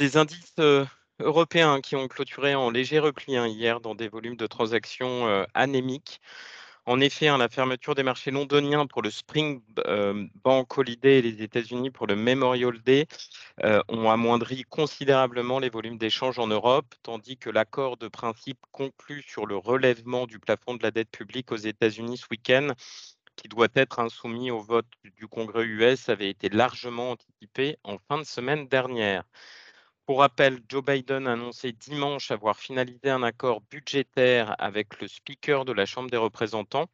des indices européens qui ont clôturé en léger repli hein, hier dans des volumes de transactions anémiques. En effet, hein, la fermeture des marchés londoniens pour le Spring Bank Holiday et les États-Unis pour le Memorial Day ont amoindri considérablement les volumes d'échanges en Europe, tandis que l'accord de principe conclu sur le relèvement du plafond de la dette publique aux États-Unis ce week-end qui doit être insoumis au vote du Congrès US avait été largement anticipé en fin de semaine dernière. Pour rappel, Joe Biden a annoncé dimanche avoir finalisé un accord budgétaire avec le Speaker de la Chambre des représentants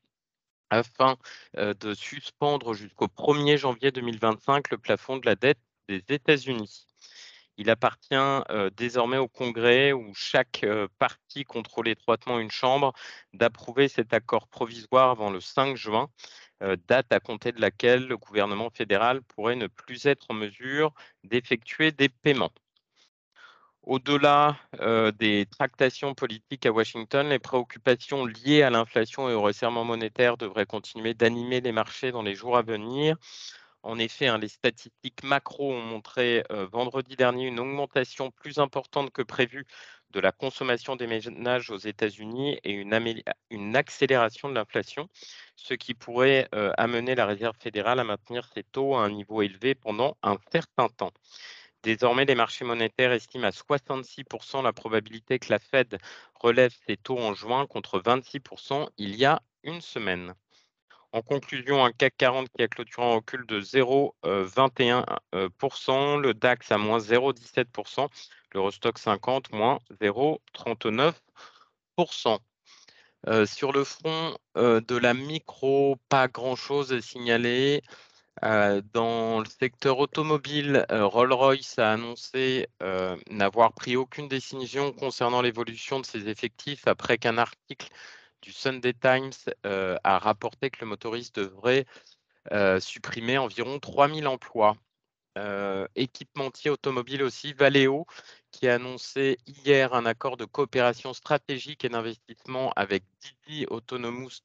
afin euh, de suspendre jusqu'au 1er janvier 2025 le plafond de la dette des États-Unis. Il appartient euh, désormais au Congrès, où chaque euh, parti contrôle étroitement une chambre, d'approuver cet accord provisoire avant le 5 juin, date à compter de laquelle le gouvernement fédéral pourrait ne plus être en mesure d'effectuer des paiements. Au-delà euh, des tractations politiques à Washington, les préoccupations liées à l'inflation et au resserrement monétaire devraient continuer d'animer les marchés dans les jours à venir. En effet, hein, les statistiques macro ont montré euh, vendredi dernier une augmentation plus importante que prévue de la consommation des ménages aux États-Unis et une, accélération de l'inflation, ce qui pourrait euh, amener la Réserve fédérale à maintenir ses taux à un niveau élevé pendant un certain temps. Désormais, les marchés monétaires estiment à 66% la probabilité que la Fed relève ses taux en juin contre 26% il y a une semaine. En conclusion, un CAC 40 qui a clôturé en recul de 0,21%, euh, le DAX à moins 0,17%, l'Eurostock 50 moins 0,39%. Euh, sur le front euh, de la micro, pas grand-chose à signaler. Euh, dans le secteur automobile, euh, Rolls-Royce a annoncé euh, n'avoir pris aucune décision concernant l'évolution de ses effectifs après qu'un article du Sunday Times a rapporté que le motoriste devrait supprimer environ 3000 emplois. équipementier automobile aussi, Valeo, qui a annoncé hier un accord de coopération stratégique et d'investissement avec Didi Autonomous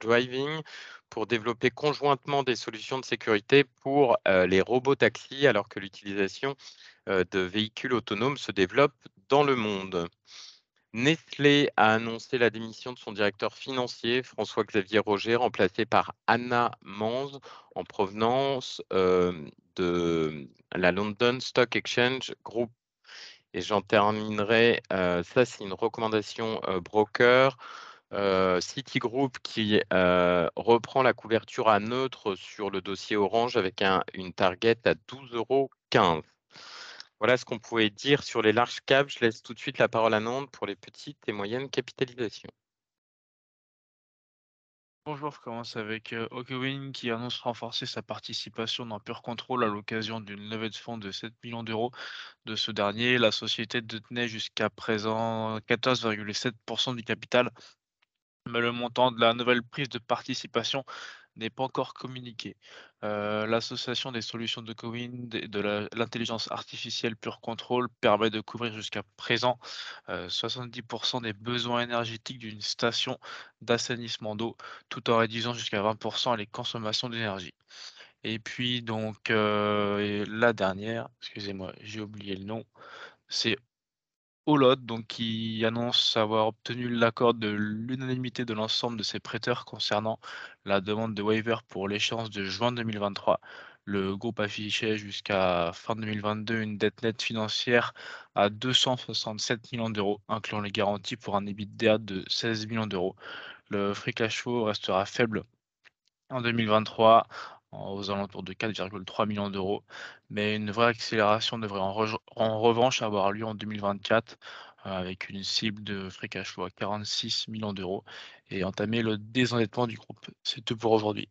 Driving pour développer conjointement des solutions de sécurité pour euh, les robots taxis alors que l'utilisation euh, de véhicules autonomes se développe dans le monde. Nestlé a annoncé la démission de son directeur financier, François-Xavier Roger, remplacé par Anna Manz, en provenance euh, de la London Stock Exchange Group. Et j'en terminerai, ça c'est une recommandation broker. Euh, Citigroup qui euh, reprend la couverture à neutre sur le dossier Orange avec une target à 12,15 euros. Voilà ce qu'on pouvait dire sur les larges caps. Je laisse tout de suite la parole à Nantes pour les petites et moyennes capitalisations. Bonjour, je commence avec euh, Okewin qui annonce renforcer sa participation dans Pure Control à l'occasion d'une levée de fonds de 7 millions d'euros de ce dernier. La société détenait jusqu'à présent 14,7% du capital mais le montant de la nouvelle prise de participation n'est pas encore communiqué. Euh, l'association des solutions de Cowin de l'intelligence artificielle Pure Control permet de couvrir jusqu'à présent 70% euh, des besoins énergétiques d'une station d'assainissement d'eau, tout en réduisant jusqu'à 20% les consommations d'énergie. Et puis donc euh, la dernière, excusez-moi, j'ai oublié le nom, c'est Olod, donc qui annonce avoir obtenu l'accord de l'unanimité de l'ensemble de ses prêteurs concernant la demande de waiver pour l'échéance de juin 2023. Le groupe affichait jusqu'à fin 2022 une dette nette financière à 267 millions d'euros, incluant les garanties pour un EBITDA de 16 millions d'euros. Le free cash flow restera faible en 2023 aux alentours de 4,3 millions d'euros. Mais une vraie accélération devrait en, revanche avoir lieu en 2024 euh, avec une cible de free cash flow à 46 millions d'euros et entamer le désendettement du groupe. C'est tout pour aujourd'hui.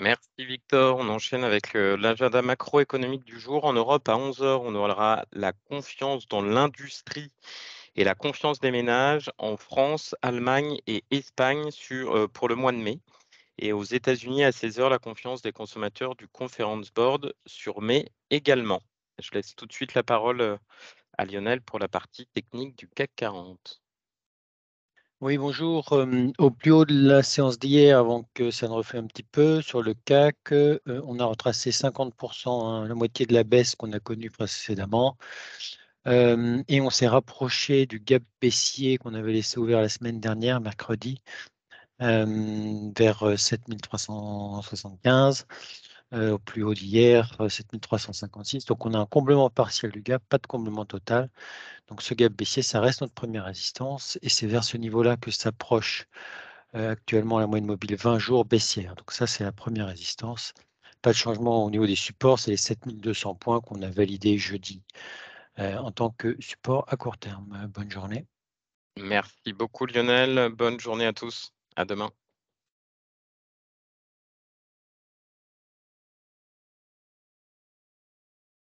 Merci Victor. On enchaîne avec euh, l'agenda macroéconomique du jour. En Europe, à 11h, on aura la confiance dans l'industrie et la confiance des ménages en France, Allemagne et Espagne euh, pour le mois de mai. Et aux États-Unis, à 16h, la confiance des consommateurs du Conference Board sur mai également. Je laisse tout de suite la parole euh, à Lionel pour la partie technique du CAC 40. Oui, bonjour. Euh, au plus haut de la séance d'hier, avant que ça ne refait un petit peu, sur le CAC, euh, on a retracé 50%, hein, la moitié de la baisse qu'on a connue précédemment. Et on s'est rapproché du gap baissier qu'on avait laissé ouvert la semaine dernière, mercredi, vers 7375. au plus haut d'hier, 7356. Donc on a un comblement partiel du gap, pas de comblement total. Donc ce gap baissier, ça reste notre première résistance et c'est vers ce niveau-là que s'approche euh, actuellement la moyenne mobile 20 jours baissière. Donc ça, c'est la première résistance. Pas de changement au niveau des supports, c'est les 7200 points qu'on a validés jeudi euh, en tant que support à court terme. Bonne journée. Merci beaucoup Lionel. Bonne journée à tous. À demain.